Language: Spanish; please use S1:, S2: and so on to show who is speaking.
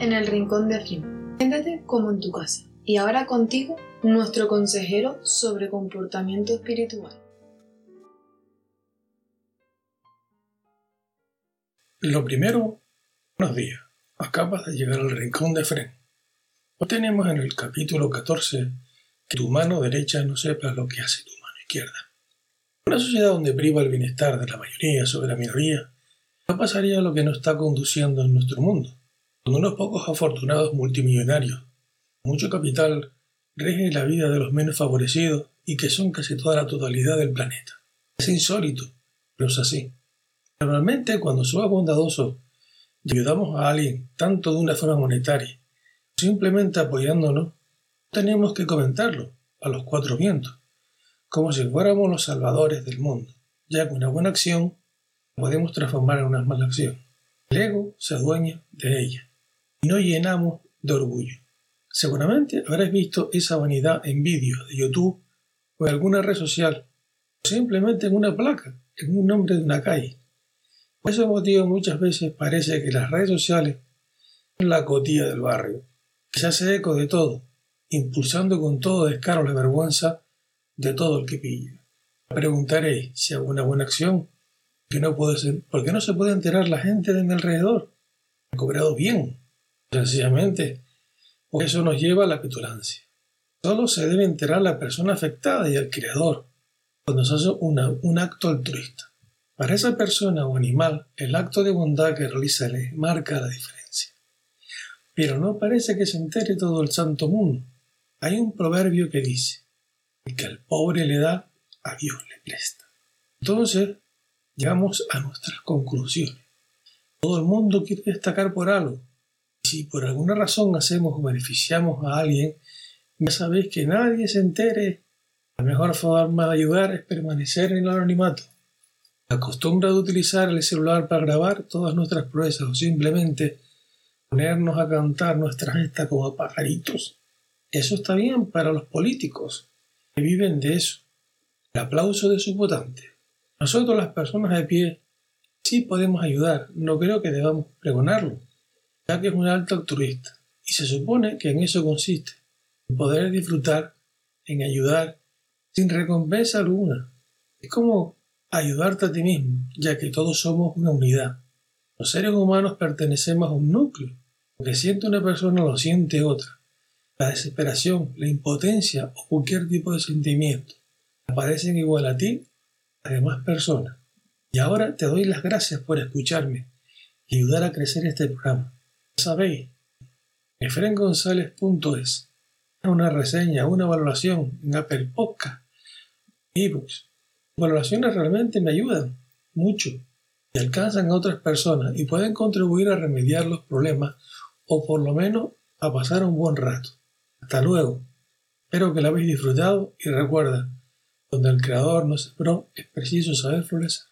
S1: En el rincón de Afrin. Siéntate como en tu casa. Y ahora contigo, nuestro consejero sobre comportamiento espiritual.
S2: Lo primero, buenos días. Acabas de llegar al rincón de Efren. Hoy tenemos en el capítulo 14 que tu mano derecha no sepa lo que hace tu mano izquierda. Una sociedad donde priva el bienestar de la mayoría sobre la minoría, no pasaría lo que nos está conduciendo en nuestro mundo unos pocos afortunados multimillonarios, mucho capital, rigen la vida de los menos favorecidos y que son casi toda la totalidad del planeta. Es insólito, pero es así. Normalmente cuando somos bondadosos y ayudamos a alguien tanto de una forma monetaria, simplemente apoyándonos, tenemos que comentarlo a los cuatro vientos, como si fuéramos los salvadores del mundo, ya que una buena acción podemos transformar en una mala acción. El ego se adueña de ella y nos llenamos de orgullo. Seguramente habrás visto esa vanidad en vídeos de YouTube o en alguna red social, o simplemente en una placa, en un nombre de una calle. Por ese motivo muchas veces parece que las redes sociales son la cotilla del barrio, que se hace eco de todo, impulsando con todo descaro la vergüenza de todo el que pilla. Preguntaré si hago una buena acción, que no puede ser, porque no se puede enterar la gente de mi alrededor. He cobrado bien, Sencillamente, porque eso nos lleva a la petulancia. Solo se debe enterar la persona afectada y el creador cuando se hace un acto altruista. Para esa persona o animal, el acto de bondad que realiza le marca la diferencia. Pero no parece que se entere todo el santo mundo. Hay un proverbio que dice, el que al pobre le da, a Dios le presta. Entonces, llegamos a nuestras conclusiones. Todo el mundo quiere destacar por algo, si por alguna razón hacemos o beneficiamos a alguien, ya sabéis que nadie se entere. La mejor forma de ayudar es permanecer en el anonimato. La costumbre de utilizar el celular para grabar todas nuestras proezas o simplemente ponernos a cantar nuestra gesta como pajaritos. Eso está bien para los políticos, que viven de eso. El aplauso de sus votantes. Nosotros las personas de pie sí podemos ayudar, no creo que debamos pregonarlo ya que es un alto altruista, y se supone que en eso consiste, en poder disfrutar, en ayudar, sin recompensa alguna. Es como ayudarte a ti mismo, ya que todos somos una unidad. Los seres humanos pertenecemos a un núcleo. Lo que siente una persona lo siente otra. La desesperación, la impotencia o cualquier tipo de sentimiento aparecen igual a ti a demás personas. Y ahora te doy las gracias por escucharme y ayudar a crecer este programa sabéis, efrengonzalez.es, una reseña, una valoración en Apple Podcast, ebooks. Valoraciones realmente me ayudan mucho y alcanzan a otras personas y pueden contribuir a remediar los problemas o por lo menos a pasar un buen rato. Hasta luego. Espero que lo habéis disfrutado y recuerda, donde el creador no se pro, es preciso saber florecer.